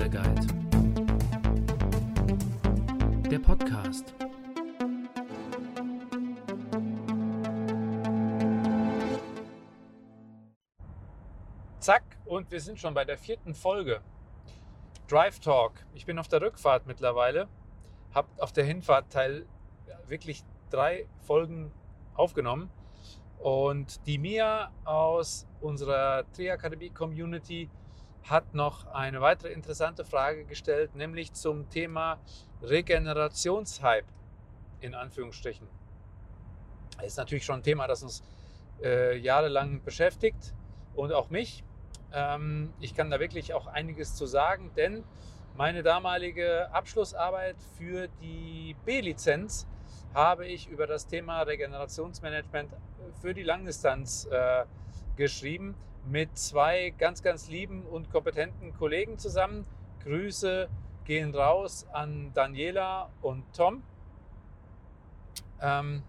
Lifestyle Guide. Der Podcast. Zack, und wir sind schon bei der vierten Folge. Drive Talk. Ich bin auf der Rückfahrt mittlerweile. Hab auf der Hinfahrt Teil wirklich drei Folgen aufgenommen. Und die Mia aus unserer Triakademie Community hat noch eine weitere interessante Frage gestellt, nämlich zum Thema Regenerationshype in Anführungsstrichen. Das ist natürlich schon ein Thema, das uns äh, jahrelang beschäftigt und auch mich. Ähm, ich kann da wirklich auch einiges zu sagen, denn meine damalige Abschlussarbeit für die B-Lizenz habe ich über das Thema Regenerationsmanagement für die Langdistanz äh, geschrieben mit zwei ganz, ganz lieben und kompetenten Kollegen zusammen. Grüße gehen raus an Daniela und Tom. Ähm,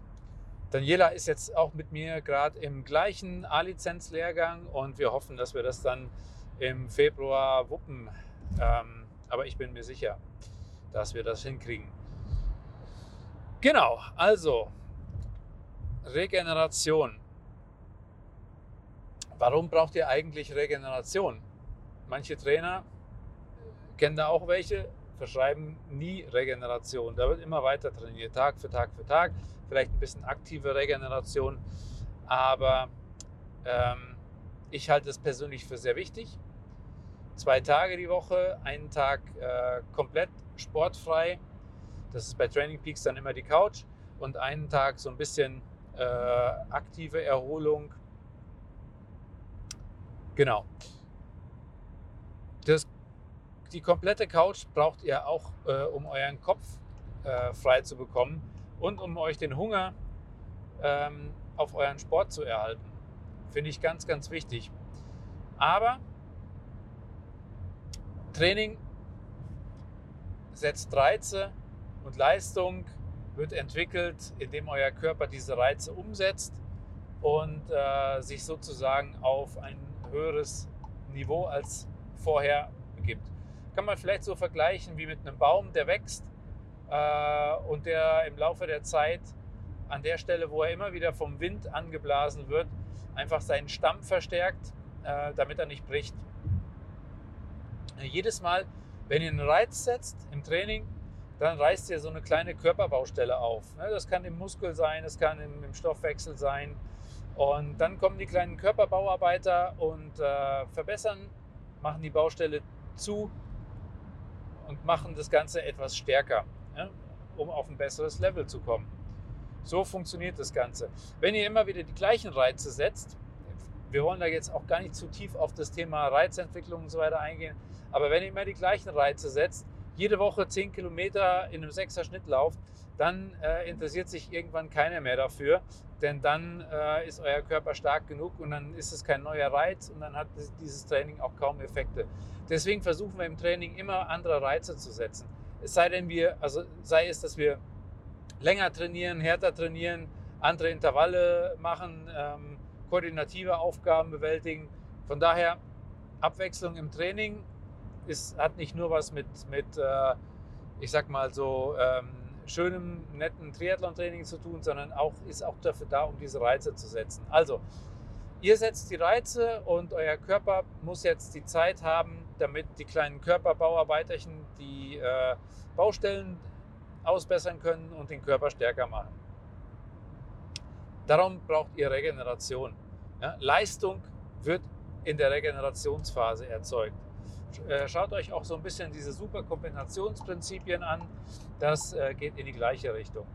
Daniela ist jetzt auch mit mir gerade im gleichen A-Lizenz-Lehrgang und wir hoffen, dass wir das dann im Februar wuppen. Ähm, aber ich bin mir sicher, dass wir das hinkriegen. Genau, also Regeneration. Warum braucht ihr eigentlich Regeneration? Manche Trainer kennen da auch welche, verschreiben nie Regeneration. Da wird immer weiter trainiert, Tag für Tag für Tag. Vielleicht ein bisschen aktive Regeneration, aber ähm, ich halte es persönlich für sehr wichtig. Zwei Tage die Woche, einen Tag äh, komplett sportfrei das ist bei Training Peaks dann immer die Couch und einen Tag so ein bisschen äh, aktive Erholung. Genau. Das, die komplette Couch braucht ihr auch, äh, um euren Kopf äh, frei zu bekommen und um euch den Hunger ähm, auf euren Sport zu erhalten. Finde ich ganz, ganz wichtig. Aber Training setzt Reize und Leistung wird entwickelt, indem euer Körper diese Reize umsetzt und äh, sich sozusagen auf ein höheres Niveau als vorher begibt. Kann man vielleicht so vergleichen wie mit einem Baum, der wächst äh, und der im Laufe der Zeit an der Stelle, wo er immer wieder vom Wind angeblasen wird, einfach seinen Stamm verstärkt, äh, damit er nicht bricht. Jedes Mal, wenn ihr einen Reiz setzt im Training, dann reißt ihr so eine kleine Körperbaustelle auf. Ne? Das kann im Muskel sein, das kann im Stoffwechsel sein. Und dann kommen die kleinen Körperbauarbeiter und äh, verbessern, machen die Baustelle zu und machen das Ganze etwas stärker, ja, um auf ein besseres Level zu kommen. So funktioniert das Ganze. Wenn ihr immer wieder die gleichen Reize setzt, wir wollen da jetzt auch gar nicht zu tief auf das Thema Reizentwicklung und so weiter eingehen, aber wenn ihr immer die gleichen Reize setzt, jede Woche 10 Kilometer in einem sechser Schnitt lauft, dann äh, interessiert sich irgendwann keiner mehr dafür, denn dann äh, ist euer Körper stark genug und dann ist es kein neuer Reiz und dann hat dieses Training auch kaum Effekte. Deswegen versuchen wir im Training immer andere Reize zu setzen. Es sei denn wir, also sei es, dass wir länger trainieren, härter trainieren, andere Intervalle machen, ähm, koordinative Aufgaben bewältigen. Von daher Abwechslung im Training ist, hat nicht nur was mit, mit äh, ich sag mal so, ähm, schönem, netten Triathlon-Training zu tun, sondern auch, ist auch dafür da, um diese Reize zu setzen. Also, ihr setzt die Reize und euer Körper muss jetzt die Zeit haben, damit die kleinen Körperbauarbeiterchen die äh, Baustellen ausbessern können und den Körper stärker machen. Darum braucht ihr Regeneration. Ja? Leistung wird in der Regenerationsphase erzeugt. Äh, schaut euch auch so ein bisschen diese Superkombinationsprinzipien an. Das äh, geht in die gleiche Richtung.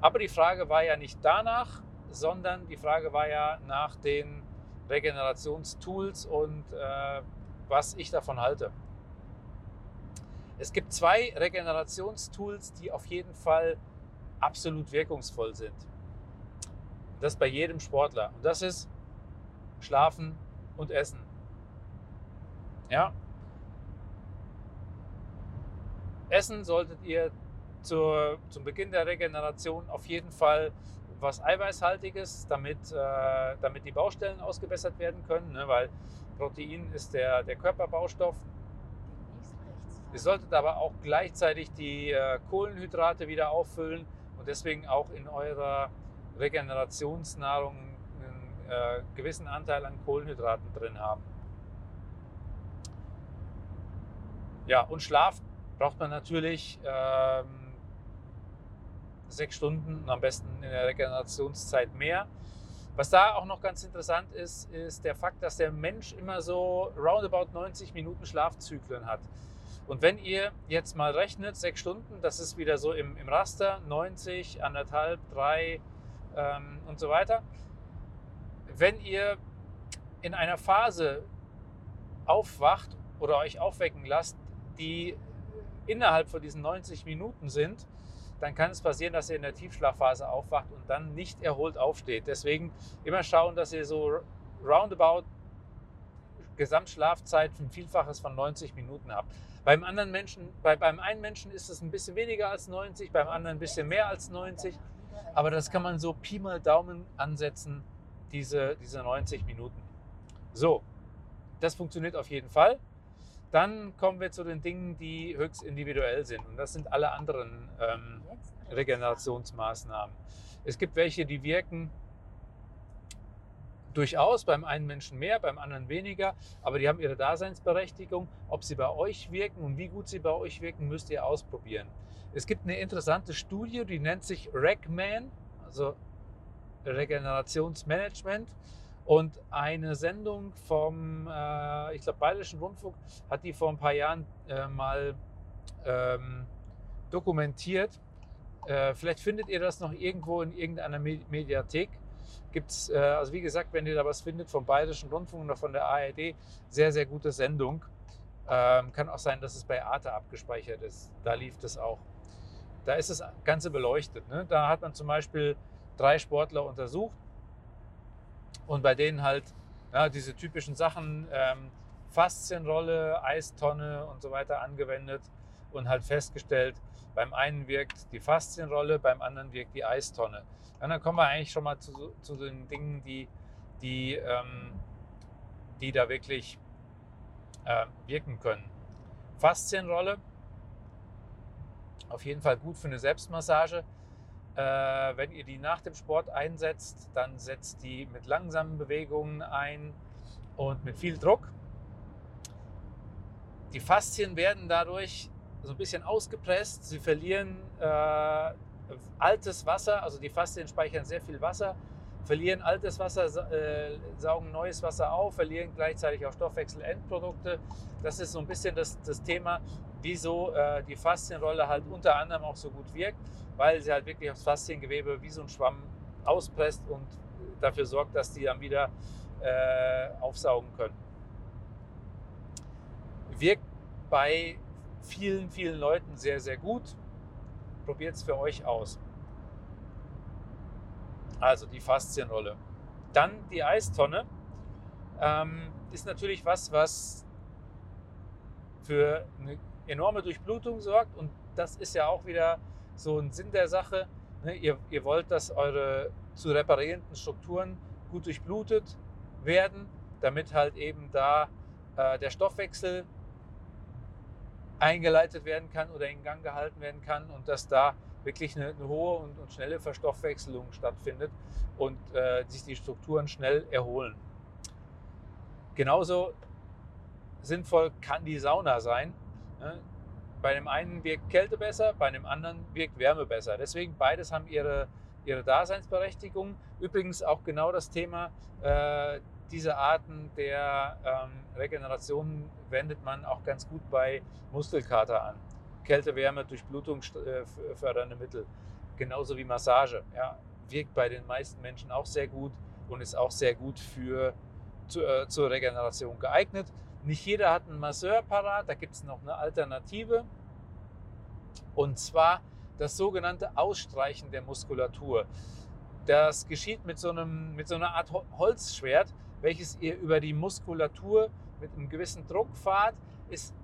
Aber die Frage war ja nicht danach, sondern die Frage war ja nach den Regenerationstools und äh, was ich davon halte. Es gibt zwei Regenerationstools, die auf jeden Fall absolut wirkungsvoll sind. Das bei jedem Sportler. Und das ist Schlafen und Essen. Ja, Essen solltet ihr zur, zum Beginn der Regeneration auf jeden Fall was Eiweißhaltiges, damit, äh, damit die Baustellen ausgebessert werden können, ne? weil Protein ist der, der Körperbaustoff. Ihr solltet aber auch gleichzeitig die äh, Kohlenhydrate wieder auffüllen und deswegen auch in eurer Regenerationsnahrung einen äh, gewissen Anteil an Kohlenhydraten drin haben. Ja, und Schlaf braucht man natürlich ähm, sechs Stunden und am besten in der Regenerationszeit mehr. Was da auch noch ganz interessant ist, ist der Fakt, dass der Mensch immer so roundabout 90 Minuten Schlafzyklen hat. Und wenn ihr jetzt mal rechnet, sechs Stunden, das ist wieder so im, im Raster, 90, anderthalb, drei ähm, und so weiter. Wenn ihr in einer Phase aufwacht oder euch aufwecken lasst, die innerhalb von diesen 90 Minuten sind, dann kann es passieren, dass ihr in der Tiefschlafphase aufwacht und dann nicht erholt aufsteht. Deswegen immer schauen, dass ihr so roundabout Gesamtschlafzeit ein Vielfaches von 90 Minuten habt. Beim anderen Menschen, bei, beim einen Menschen ist es ein bisschen weniger als 90, beim anderen ein bisschen mehr als 90. Aber das kann man so Pi mal Daumen ansetzen, diese, diese 90 Minuten. So, das funktioniert auf jeden Fall. Dann kommen wir zu den Dingen, die höchst individuell sind. Und das sind alle anderen ähm, Regenerationsmaßnahmen. Es gibt welche, die wirken durchaus beim einen Menschen mehr, beim anderen weniger, aber die haben ihre Daseinsberechtigung. Ob sie bei euch wirken und wie gut sie bei euch wirken, müsst ihr ausprobieren. Es gibt eine interessante Studie, die nennt sich RECMAN, also Regenerationsmanagement. Und eine Sendung vom, äh, ich glaube, Bayerischen Rundfunk hat die vor ein paar Jahren äh, mal ähm, dokumentiert. Äh, vielleicht findet ihr das noch irgendwo in irgendeiner Mediathek. Gibt es, äh, also wie gesagt, wenn ihr da was findet vom Bayerischen Rundfunk oder von der ARD, sehr, sehr gute Sendung. Ähm, kann auch sein, dass es bei Arte abgespeichert ist. Da lief das auch. Da ist das Ganze beleuchtet. Ne? Da hat man zum Beispiel drei Sportler untersucht und bei denen halt ja, diese typischen Sachen, ähm, Faszienrolle, Eistonne und so weiter angewendet und halt festgestellt, beim einen wirkt die Faszienrolle, beim anderen wirkt die Eistonne. Und dann kommen wir eigentlich schon mal zu, zu den Dingen, die, die, ähm, die da wirklich äh, wirken können. Faszienrolle, auf jeden Fall gut für eine Selbstmassage. Äh, wenn ihr die nach dem Sport einsetzt, dann setzt die mit langsamen Bewegungen ein und mit viel Druck. Die Faszien werden dadurch so ein bisschen ausgepresst. Sie verlieren äh, altes Wasser, also die Faszien speichern sehr viel Wasser, verlieren altes Wasser, äh, saugen neues Wasser auf, verlieren gleichzeitig auch Stoffwechselendprodukte. Das ist so ein bisschen das, das Thema, wieso äh, die Faszienrolle halt unter anderem auch so gut wirkt, weil sie halt wirklich aufs Fasziengewebe wie so ein Schwamm auspresst und dafür sorgt, dass die dann wieder äh, aufsaugen können. Wirkt bei vielen, vielen Leuten sehr, sehr gut. Probiert es für euch aus. Also die Faszienrolle. Dann die Eistonne. Ähm, ist natürlich was, was für eine enorme Durchblutung sorgt. Und das ist ja auch wieder so ein Sinn der Sache. Ne? Ihr, ihr wollt, dass eure zu reparierenden Strukturen gut durchblutet werden, damit halt eben da äh, der Stoffwechsel eingeleitet werden kann oder in Gang gehalten werden kann und dass da wirklich eine, eine hohe und, und, schnelle Verstoffwechselung stattfindet und äh, sich die Strukturen schnell erholen. Genauso sinnvoll kann die Sauna sein. Ne? Bei dem einen wirkt Kälte besser, bei dem anderen wirkt Wärme besser. Deswegen beides haben ihre, ihre Daseinsberechtigung. Übrigens auch genau das Thema, äh, diese Arten der ähm, Regeneration wendet man auch ganz gut bei Muskelkater an. Kälte, Wärme, Durchblutung äh, fördernde Mittel. Genauso wie Massage. Ja, wirkt bei den meisten Menschen auch sehr gut und ist auch sehr gut für, zu, äh, zur Regeneration geeignet. Nicht jeder hat einen Masseur parat, da gibt es noch eine Alternative. Und zwar das sogenannte Ausstreichen der Muskulatur. Das geschieht mit so, einem, mit so einer Art Holzschwert, welches ihr über die Muskulatur mit einem gewissen Druck fahrt. Ist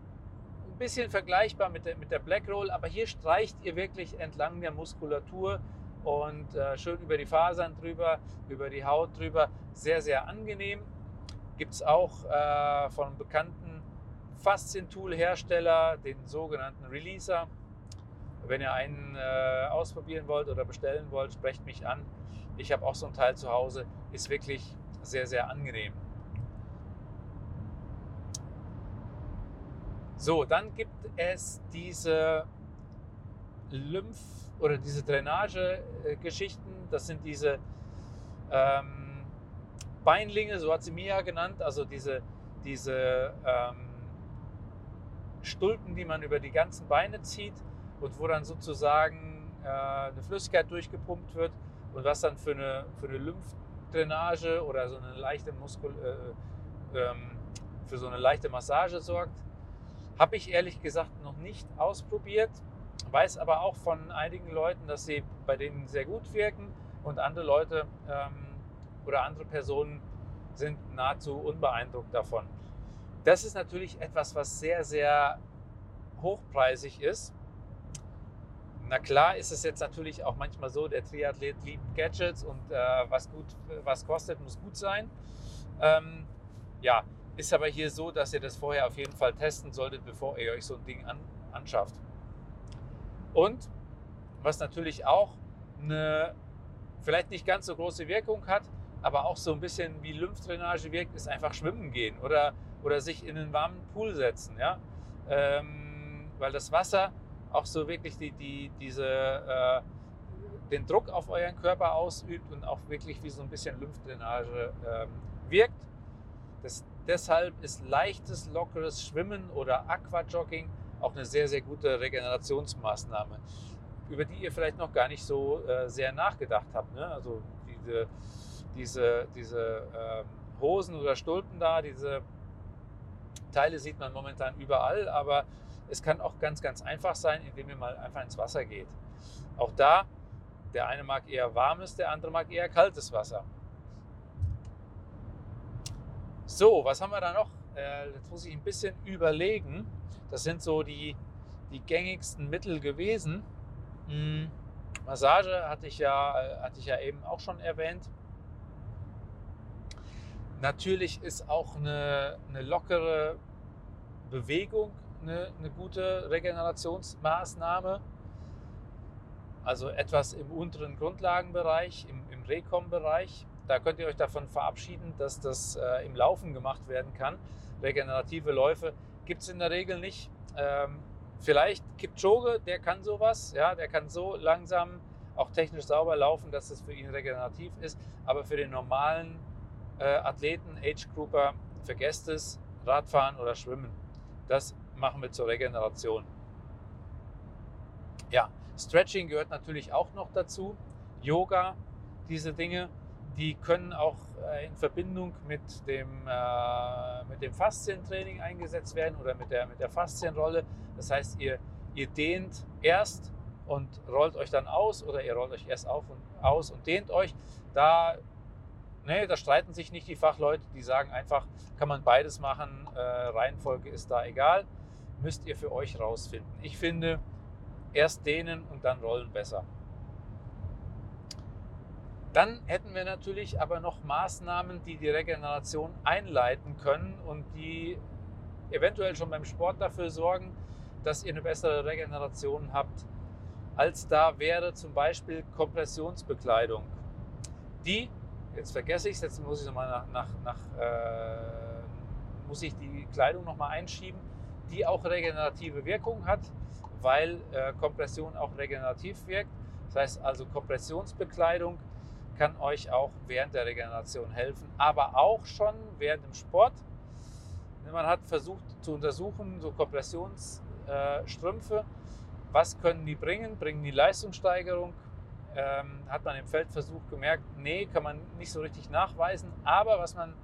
ein bisschen vergleichbar mit der, mit der Black Roll, aber hier streicht ihr wirklich entlang der Muskulatur und äh, schön über die Fasern drüber, über die Haut drüber. Sehr, sehr angenehm. Gibt es auch äh, von bekannten Faszientool-Hersteller, den sogenannten Releaser. Wenn ihr einen äh, ausprobieren wollt oder bestellen wollt, sprecht mich an. Ich habe auch so ein Teil zu Hause. Ist wirklich sehr, sehr angenehm. So, dann gibt es diese Lymph- oder diese Drainage-Geschichten. Das sind diese ähm, Beinlinge, so hat sie mir ja genannt, also diese, diese ähm, Stulpen, die man über die ganzen Beine zieht und wo dann sozusagen äh, eine Flüssigkeit durchgepumpt wird und was dann für eine, für eine Lymphdrainage oder so eine leichte Muskel, äh, ähm, für so eine leichte Massage sorgt. Habe ich ehrlich gesagt noch nicht ausprobiert, weiß aber auch von einigen Leuten, dass sie bei denen sehr gut wirken und andere Leute ähm, oder andere Personen sind nahezu unbeeindruckt davon. Das ist natürlich etwas, was sehr, sehr hochpreisig ist. Na klar ist es jetzt natürlich auch manchmal so, der Triathlet liebt Gadgets und äh, was gut, was kostet, muss gut sein. Ähm, ja, ist aber hier so, dass ihr das vorher auf jeden Fall testen solltet, bevor ihr euch so ein Ding an, anschafft. Und was natürlich auch eine vielleicht nicht ganz so große Wirkung hat, aber auch so ein bisschen wie Lymphdrainage wirkt, ist einfach schwimmen gehen oder, oder sich in einen warmen Pool setzen. Ja? Ähm, weil das Wasser auch so wirklich die, die, diese, äh, den Druck auf euren Körper ausübt und auch wirklich wie so ein bisschen Lymphdrainage ähm, wirkt. Das, deshalb ist leichtes, lockeres Schwimmen oder Aquajogging auch eine sehr, sehr gute Regenerationsmaßnahme, über die ihr vielleicht noch gar nicht so äh, sehr nachgedacht habt. Ne? Also diese, diese, diese ähm, Hosen oder Stulpen da, diese Teile sieht man momentan überall, aber es kann auch ganz, ganz einfach sein, indem ihr mal einfach ins Wasser geht. Auch da, der eine mag eher warmes, der andere mag eher kaltes Wasser. So, was haben wir da noch? Äh, jetzt muss ich ein bisschen überlegen. Das sind so die, die gängigsten Mittel gewesen. Hm, Massage hatte ich, ja, hatte ich ja eben auch schon erwähnt. Natürlich ist auch eine, eine lockere Bewegung eine, eine gute Regenerationsmaßnahme. Also etwas im unteren Grundlagenbereich, im, im Rekom-Bereich. Da könnt ihr euch davon verabschieden, dass das äh, im Laufen gemacht werden kann. Regenerative Läufe gibt es in der Regel nicht. Ähm, vielleicht Kipchoge, der kann sowas, ja, der kann so langsam auch technisch sauber laufen, dass es für ihn regenerativ ist. Aber für den normalen äh, Athleten, Age Grouper, vergesst es, Radfahren oder Schwimmen. Das machen wir zur Regeneration. Ja, Stretching gehört natürlich auch noch dazu. Yoga, diese Dinge die können auch äh, in Verbindung mit dem, äh, mit dem Faszientraining eingesetzt werden oder mit der, mit der Faszienrolle. Das heißt, ihr, ihr dehnt erst und rollt euch dann aus oder ihr rollt euch erst auf und aus und dehnt euch. Da, nee, da streiten sich nicht die Fachleute, die sagen einfach, kann man beides machen, äh, Reihenfolge ist da egal, müsst ihr für euch rausfinden. Ich finde, erst dehnen und dann rollen besser. Dann hätten wir natürlich aber noch Maßnahmen, die die Regeneration einleiten können und die eventuell schon beim Sport dafür sorgen, dass ihr eine bessere Regeneration habt. Als da wäre zum Beispiel Kompressionsbekleidung. Die, jetzt vergesse ich es, jetzt muss ich nochmal nach, nach, nach äh, muss ich die Kleidung nochmal einschieben, die auch regenerative Wirkung hat, weil äh, Kompression auch regenerativ wirkt. Das heißt also Kompressionsbekleidung kann euch auch während der Regeneration helfen, aber auch schon während dem Sport. Man hat versucht zu untersuchen, so Kompressionsstrümpfe, was können die bringen? Bringen die Leistungssteigerung? Ähm, hat man im Feldversuch gemerkt, nee, kann man nicht so richtig nachweisen. Aber was man,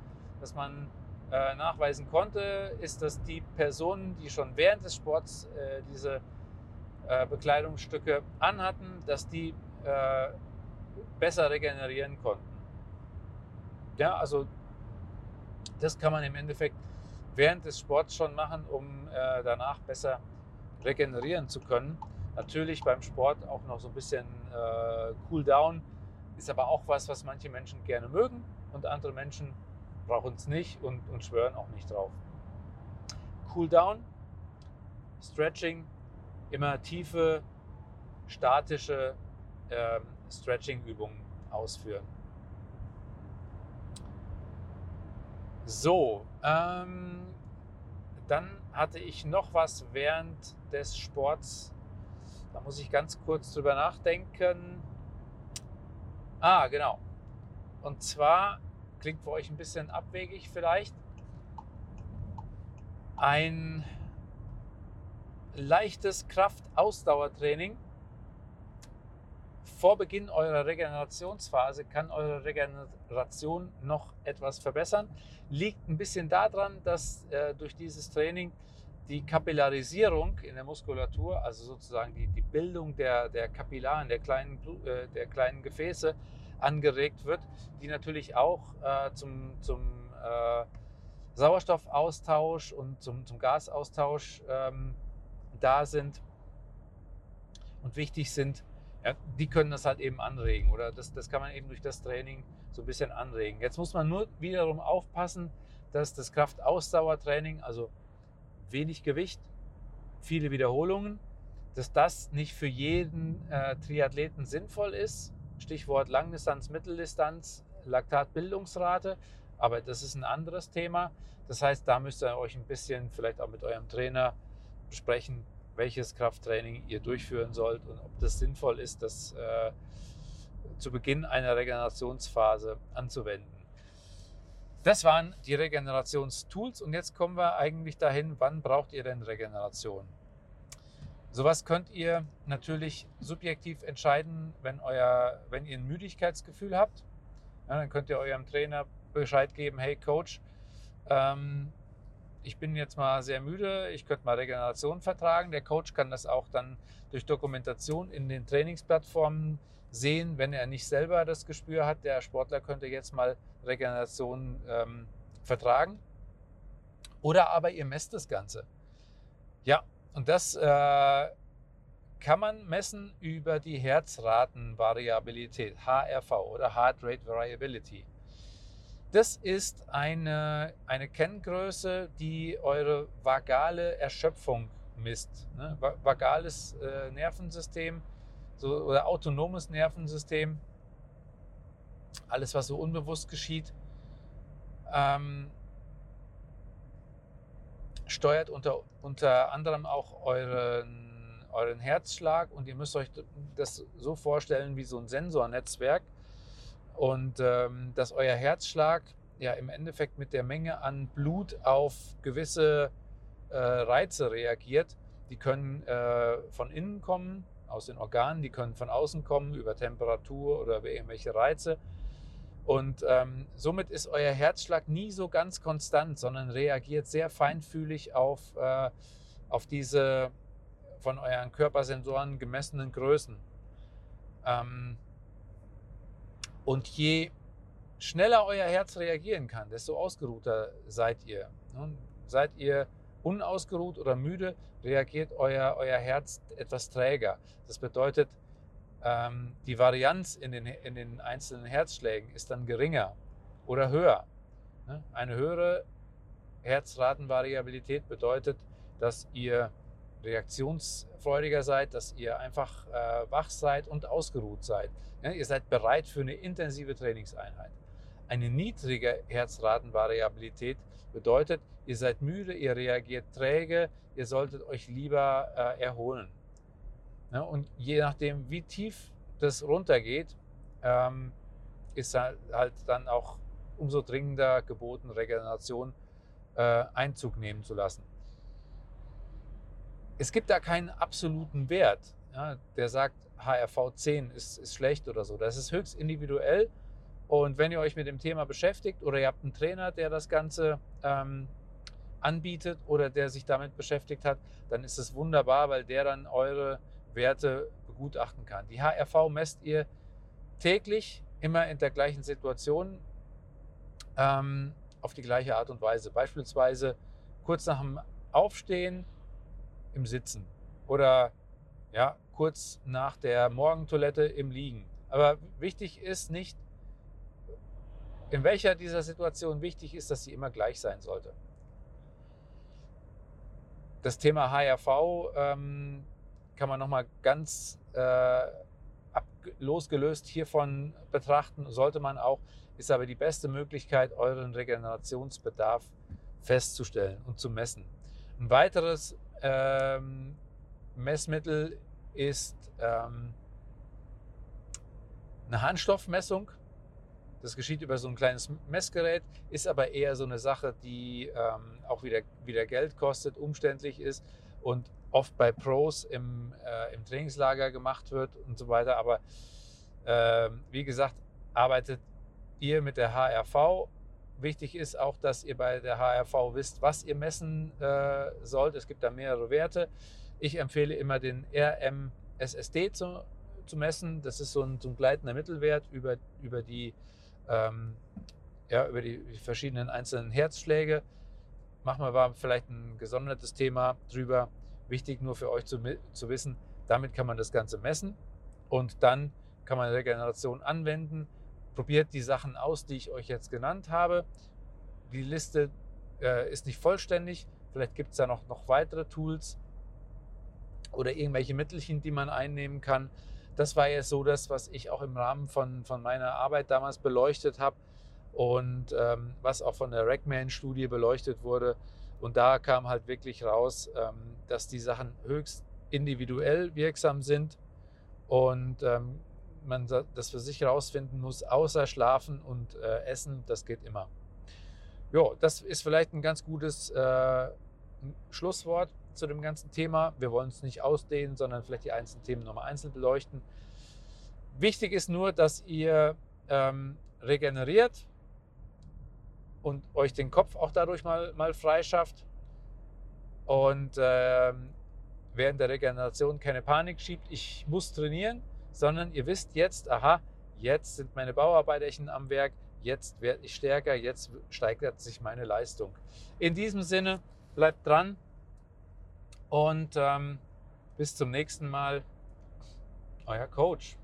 was man äh, nachweisen konnte, ist, dass die Personen, die schon während des Sports äh, diese äh, Bekleidungsstücke anhatten, dass die äh, besser regenerieren konnten. Ja, also das kann man im Endeffekt während des Sports schon machen, um äh, danach besser regenerieren zu können. Natürlich beim Sport auch noch so ein bisschen äh, Cool Down. Ist aber auch was, was manche Menschen gerne mögen und andere Menschen brauchen es nicht und, und schwören auch nicht drauf. Cool Down, Stretching, immer tiefe, statische ähm, Stretching-Übungen ausführen. So, ähm, dann hatte ich noch was während des Sports. Da muss ich ganz kurz drüber nachdenken. Ah, genau. Und zwar klingt für euch ein bisschen abwegig vielleicht. Ein leichtes Kraft-Ausdauertraining vor Beginn eurer Regenerationsphase kann eure Regeneration noch etwas verbessern. Liegt ein bisschen daran, dass äh, durch dieses Training die Kapillarisierung in der Muskulatur, also sozusagen die, die Bildung der, der Kapillaren, der kleinen, äh, der kleinen Gefäße angeregt wird, die natürlich auch äh, zum, zum äh, Sauerstoffaustausch und zum, zum Gasaustausch ähm, da sind und wichtig sind ja, die können das halt eben anregen oder das, das kann man eben durch das Training so ein bisschen anregen. Jetzt muss man nur wiederum aufpassen, dass das Kraftausdauertraining, also wenig Gewicht, viele Wiederholungen, dass das nicht für jeden äh, Triathleten sinnvoll ist. Stichwort Langdistanz, Mitteldistanz, Laktatbildungsrate, aber das ist ein anderes Thema. Das heißt, da müsst ihr euch ein bisschen vielleicht auch mit eurem Trainer besprechen, welches Krafttraining ihr durchführen sollt und ob das sinnvoll ist, das äh, zu Beginn einer Regenerationsphase anzuwenden. Das waren die Regenerationstools und jetzt kommen wir eigentlich dahin, wann braucht ihr denn Regeneration? Sowas könnt ihr natürlich subjektiv entscheiden, wenn, euer, wenn ihr ein Müdigkeitsgefühl habt. Ja, dann könnt ihr eurem Trainer Bescheid geben, hey Coach, ähm, ich bin jetzt mal sehr müde, ich könnte mal Regeneration vertragen. Der Coach kann das auch dann durch Dokumentation in den Trainingsplattformen sehen, wenn er nicht selber das Gespür hat. Der Sportler könnte jetzt mal Regeneration ähm, vertragen. Oder aber ihr messt das Ganze. Ja, und das äh, kann man messen über die Herzratenvariabilität, HRV oder Heart Rate Variability. Das ist eine, eine Kenngröße, die eure vagale Erschöpfung misst. Ne? Vagales äh, Nervensystem so, oder autonomes Nervensystem, alles, was so unbewusst geschieht, ähm, steuert unter, unter anderem auch euren, euren Herzschlag. Und ihr müsst euch das so vorstellen wie so ein Sensornetzwerk. Und ähm, dass euer Herzschlag ja im Endeffekt mit der Menge an Blut auf gewisse äh, Reize reagiert. Die können äh, von innen kommen, aus den Organen, die können von außen kommen, über Temperatur oder über irgendwelche Reize. Und ähm, somit ist euer Herzschlag nie so ganz konstant, sondern reagiert sehr feinfühlig auf, äh, auf diese von euren Körpersensoren gemessenen Größen. Ähm, und je schneller euer Herz reagieren kann, desto ausgeruhter seid ihr. Nun, seid ihr unausgeruht oder müde, reagiert euer, euer Herz etwas träger. Das bedeutet, ähm, die Varianz in den, in den einzelnen Herzschlägen ist dann geringer oder höher. Ne? Eine höhere Herzratenvariabilität bedeutet, dass ihr reaktionsfreudiger seid, dass ihr einfach äh, wach seid und ausgeruht seid. Ja, ihr seid bereit für eine intensive Trainingseinheit. Eine niedrige Herzratenvariabilität bedeutet, ihr seid müde, ihr reagiert träge, ihr solltet euch lieber äh, erholen. Ja, und je nachdem, wie tief das runtergeht, ähm, ist halt, halt dann auch umso dringender geboten, Regeneration äh, Einzug nehmen zu lassen es gibt da keinen absoluten Wert, ja, der sagt, HRV 10 ist, ist schlecht oder so. Das ist höchst individuell. Und wenn ihr euch mit dem Thema beschäftigt oder ihr habt einen Trainer, der das Ganze ähm, anbietet oder der sich damit beschäftigt hat, dann ist es wunderbar, weil der dann eure Werte begutachten kann. Die HRV messt ihr täglich, immer in der gleichen Situation, ähm, auf die gleiche Art und Weise. Beispielsweise kurz nach dem Aufstehen im Sitzen oder ja, kurz nach der Morgentoilette im Liegen. Aber wichtig ist nicht, in welcher dieser Situationen wichtig ist, dass sie immer gleich sein sollte. Das Thema HRV ähm, kann man nochmal ganz äh, losgelöst hiervon betrachten, sollte man auch, ist aber die beste Möglichkeit, euren Regenerationsbedarf festzustellen und zu messen. Ein weiteres ähm, Messmittel ist ähm, eine Handstoffmessung. Das geschieht über so ein kleines Messgerät, ist aber eher so eine Sache, die ähm, auch wieder, wieder Geld kostet, umständlich ist und oft bei Pros im, äh, im Trainingslager gemacht wird und so weiter. Aber äh, wie gesagt, arbeitet ihr mit der HRV. Wichtig ist auch, dass ihr bei der HRV wisst, was ihr messen äh, sollt. Es gibt da mehrere Werte. Ich empfehle immer den RMSSD zu, zu messen. Das ist so ein, so ein gleitender Mittelwert über, über, die, ähm, ja, über die verschiedenen einzelnen Herzschläge. Machen wir mal vielleicht ein gesondertes Thema drüber. Wichtig nur für euch zu, zu wissen, damit kann man das Ganze messen und dann kann man Regeneration anwenden. Probiert die Sachen aus, die ich euch jetzt genannt habe. Die Liste äh, ist nicht vollständig. Vielleicht gibt es da noch, noch weitere Tools oder irgendwelche Mittelchen, die man einnehmen kann. Das war jetzt so das, was ich auch im Rahmen von, von meiner Arbeit damals beleuchtet habe und ähm, was auch von der Rackman-Studie beleuchtet wurde. Und da kam halt wirklich raus, ähm, dass die Sachen höchst individuell wirksam sind und ähm, man das für sich herausfinden muss, außer Schlafen und äh, Essen, das geht immer. Ja, das ist vielleicht ein ganz gutes äh, Schlusswort zu dem ganzen Thema. Wir wollen es nicht ausdehnen, sondern vielleicht die einzelnen Themen nochmal einzeln beleuchten. Wichtig ist nur, dass ihr ähm, regeneriert, und euch den Kopf auch dadurch mal, mal freischafft und äh, während der Regeneration keine Panik schiebt, ich muss trainieren, sondern ihr wisst jetzt, aha, jetzt sind meine Bauarbeiterchen am Werk, jetzt werde ich stärker, jetzt steigert sich meine Leistung. In diesem Sinne, bleibt dran und ähm, bis zum nächsten Mal, euer Coach.